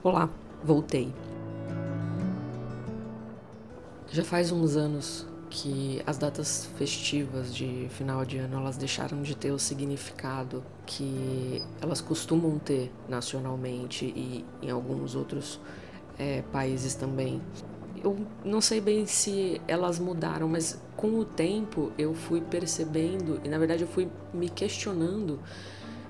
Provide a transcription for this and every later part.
Olá, voltei. Já faz uns anos que as datas festivas de final de ano elas deixaram de ter o significado que elas costumam ter nacionalmente e em alguns outros é, países também. Eu não sei bem se elas mudaram, mas com o tempo eu fui percebendo e na verdade eu fui me questionando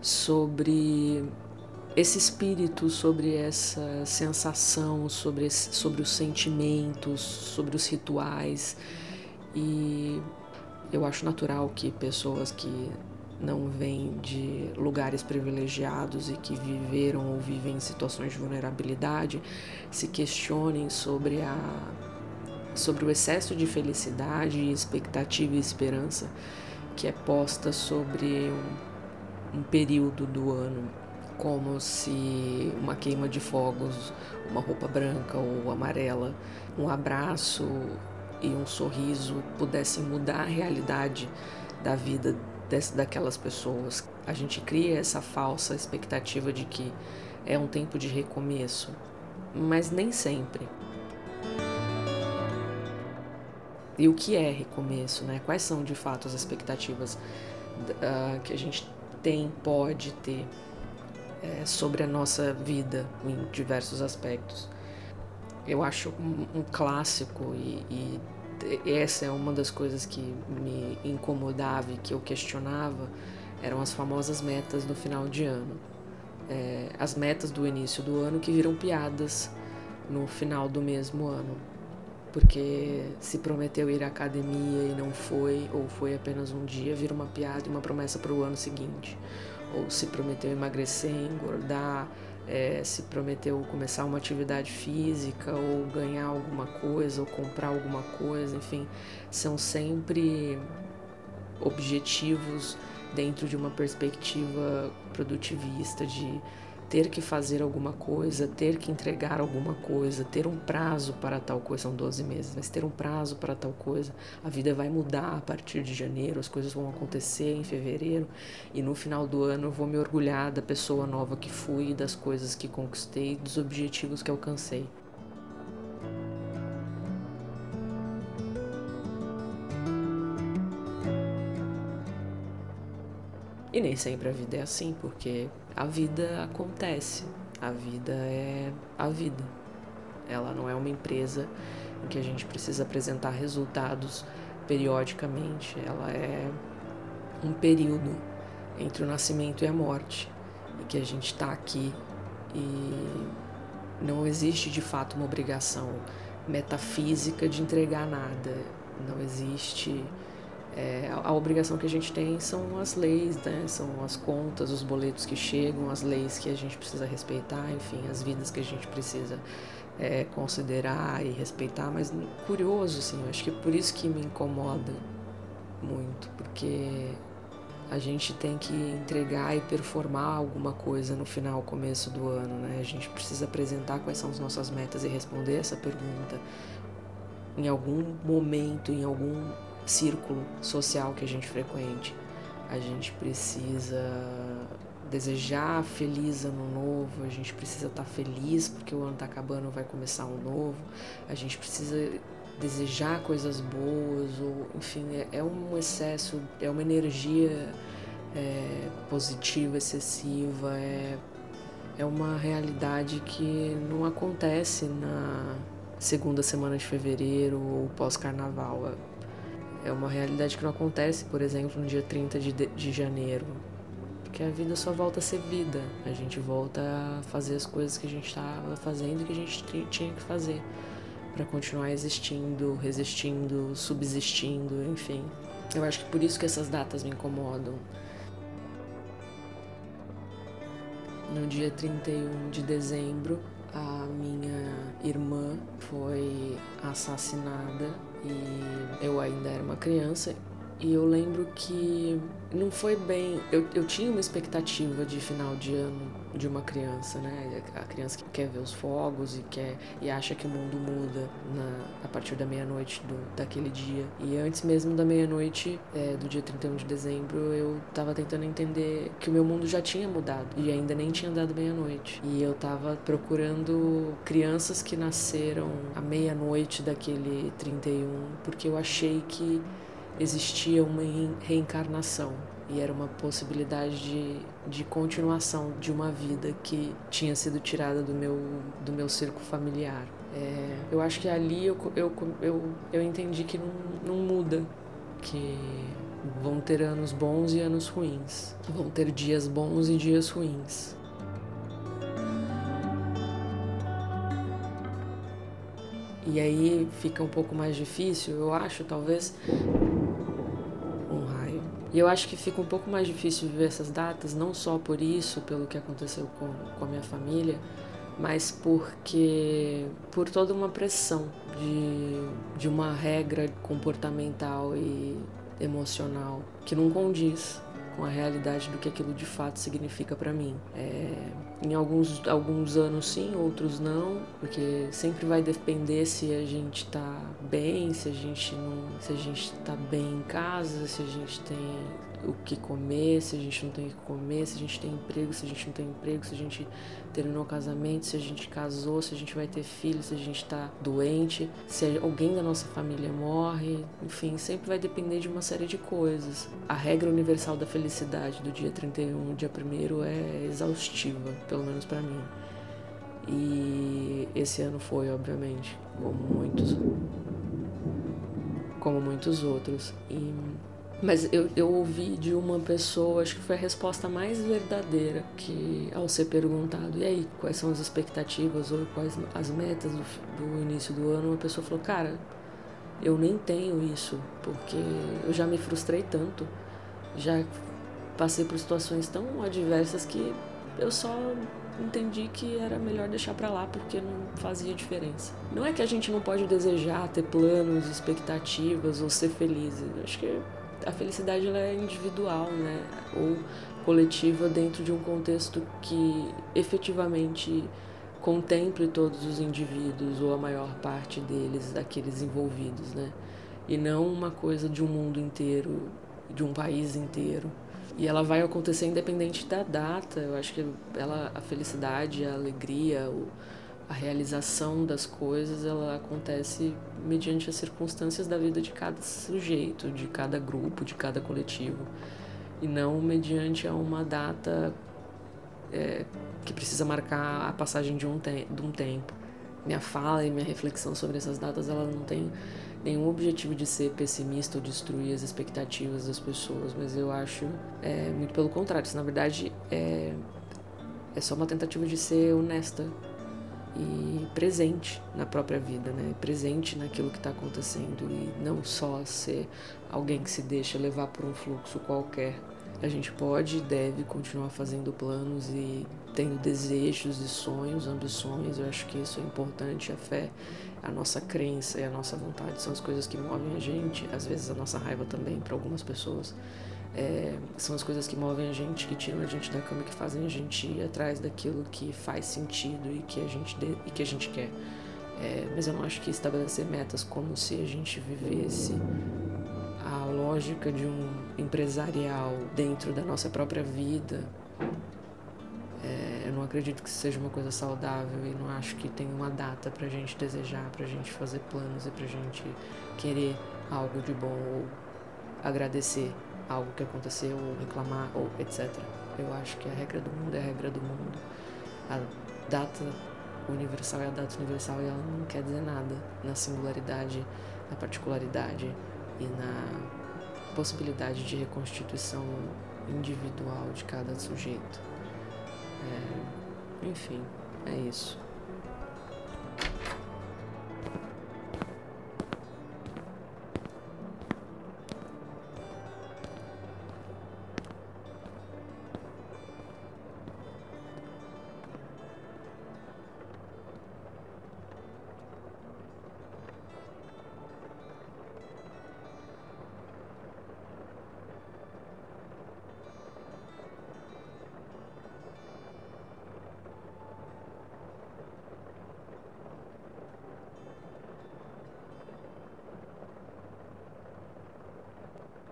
sobre esse espírito, sobre essa sensação, sobre, esse, sobre os sentimentos, sobre os rituais. E eu acho natural que pessoas que não vêm de lugares privilegiados e que viveram ou vivem em situações de vulnerabilidade se questionem sobre a sobre o excesso de felicidade, expectativa e esperança que é posta sobre um, um período do ano como se uma queima de fogos, uma roupa branca ou amarela, um abraço e um sorriso pudessem mudar a realidade da vida desse, daquelas pessoas. A gente cria essa falsa expectativa de que é um tempo de recomeço, mas nem sempre. E o que é recomeço, né? Quais são de fato as expectativas uh, que a gente tem, pode ter é, sobre a nossa vida em diversos aspectos. Eu acho um, um clássico e, e, essa é uma das coisas que me incomodava e que eu questionava eram as famosas metas do final de ano. É, as metas do início do ano que viram piadas no final do mesmo ano. Porque se prometeu ir à academia e não foi, ou foi apenas um dia, vira uma piada e uma promessa para o ano seguinte. Ou se prometeu emagrecer, engordar, é, se prometeu começar uma atividade física ou ganhar alguma coisa ou comprar alguma coisa, enfim, são sempre objetivos dentro de uma perspectiva produtivista de ter que fazer alguma coisa, ter que entregar alguma coisa, ter um prazo para tal coisa, são 12 meses, mas ter um prazo para tal coisa, a vida vai mudar a partir de janeiro, as coisas vão acontecer em fevereiro e no final do ano eu vou me orgulhar da pessoa nova que fui, das coisas que conquistei, dos objetivos que alcancei. E nem sempre a vida é assim, porque a vida acontece. A vida é a vida. Ela não é uma empresa em que a gente precisa apresentar resultados periodicamente. Ela é um período entre o nascimento e a morte, em que a gente está aqui e não existe de fato uma obrigação metafísica de entregar nada. Não existe é, a obrigação que a gente tem são as leis, né? são as contas, os boletos que chegam, as leis que a gente precisa respeitar, enfim, as vidas que a gente precisa é, considerar e respeitar. Mas curioso, assim, acho que é por isso que me incomoda muito, porque a gente tem que entregar e performar alguma coisa no final, começo do ano, né? A gente precisa apresentar quais são as nossas metas e responder essa pergunta em algum momento, em algum círculo social que a gente frequente. A gente precisa desejar feliz ano novo, a gente precisa estar tá feliz porque o ano está acabando, vai começar um novo. A gente precisa desejar coisas boas, ou enfim, é, é um excesso, é uma energia é, positiva, excessiva, é, é uma realidade que não acontece na segunda semana de fevereiro ou pós-carnaval. É uma realidade que não acontece, por exemplo, no dia 30 de, de janeiro. Porque a vida só volta a ser vida. A gente volta a fazer as coisas que a gente estava fazendo e que a gente tinha que fazer para continuar existindo, resistindo, subsistindo, enfim. Eu acho que por isso que essas datas me incomodam. No dia 31 de dezembro, a minha irmã foi assassinada e eu ainda era uma criança E eu lembro que não foi bem. Eu, eu tinha uma expectativa de final de ano de uma criança, né? A criança que quer ver os fogos e quer e acha que o mundo muda na, a partir da meia-noite daquele dia. E antes mesmo da meia-noite é, do dia 31 de dezembro, eu tava tentando entender que o meu mundo já tinha mudado e ainda nem tinha dado meia-noite. E eu tava procurando crianças que nasceram à meia-noite daquele 31, porque eu achei que existia uma reencarnação e era uma possibilidade de, de continuação de uma vida que tinha sido tirada do meu, do meu cerco familiar. É, eu acho que ali eu, eu, eu, eu entendi que não, não muda, que vão ter anos bons e anos ruins, vão ter dias bons e dias ruins. E aí fica um pouco mais difícil, eu acho, talvez, e eu acho que fica um pouco mais difícil viver essas datas, não só por isso, pelo que aconteceu com, com a minha família, mas porque por toda uma pressão de, de uma regra comportamental e emocional que não condiz com a realidade do que aquilo de fato significa para mim. É, em alguns, alguns anos sim, outros não, porque sempre vai depender se a gente tá bem, se a gente não, se a gente tá bem em casa, se a gente tem o que comer, se a gente não tem o que comer, se a gente tem emprego, se a gente não tem emprego, se a gente terminou o casamento, se a gente casou, se a gente vai ter filho, se a gente está doente, se alguém da nossa família morre, enfim, sempre vai depender de uma série de coisas. A regra universal da felicidade do dia 31, dia 1 é exaustiva, pelo menos para mim. E esse ano foi, obviamente, como muitos como muitos outros. E mas eu, eu ouvi de uma pessoa, acho que foi a resposta mais verdadeira que ao ser perguntado, e aí, quais são as expectativas ou quais as metas do, do início do ano, uma pessoa falou, cara, eu nem tenho isso, porque eu já me frustrei tanto, já passei por situações tão adversas que eu só entendi que era melhor deixar para lá porque não fazia diferença. Não é que a gente não pode desejar ter planos, expectativas ou ser feliz. Acho que a felicidade ela é individual, né? Ou coletiva dentro de um contexto que efetivamente contemple todos os indivíduos ou a maior parte deles, daqueles envolvidos, né? E não uma coisa de um mundo inteiro, de um país inteiro. E ela vai acontecer independente da data. Eu acho que ela, a felicidade, a alegria, o, a realização das coisas ela acontece mediante as circunstâncias da vida de cada sujeito, de cada grupo, de cada coletivo, e não mediante uma data é, que precisa marcar a passagem de um, de um tempo. Minha fala e minha reflexão sobre essas datas ela não tem nenhum objetivo de ser pessimista ou destruir as expectativas das pessoas, mas eu acho é, muito pelo contrário. Isso, na verdade, é, é só uma tentativa de ser honesta e presente na própria vida, né? Presente naquilo que está acontecendo e não só ser alguém que se deixa levar por um fluxo qualquer. A gente pode e deve continuar fazendo planos e tendo desejos e sonhos, ambições. Eu acho que isso é importante. A fé, a nossa crença e a nossa vontade são as coisas que movem a gente. Às vezes a nossa raiva também para algumas pessoas. É, são as coisas que movem a gente, que tiram a gente da cama, que fazem a gente ir atrás daquilo que faz sentido e que a gente, de, e que a gente quer. É, mas eu não acho que estabelecer metas como se a gente vivesse a lógica de um empresarial dentro da nossa própria vida. É, eu não acredito que seja uma coisa saudável e não acho que tem uma data pra gente desejar, pra gente fazer planos e pra gente querer algo de bom ou agradecer algo que aconteceu, ou reclamar, ou etc. Eu acho que a regra do mundo é a regra do mundo. A data universal é a data universal e ela não quer dizer nada na singularidade, na particularidade e na possibilidade de reconstituição individual de cada sujeito. É, enfim, é isso.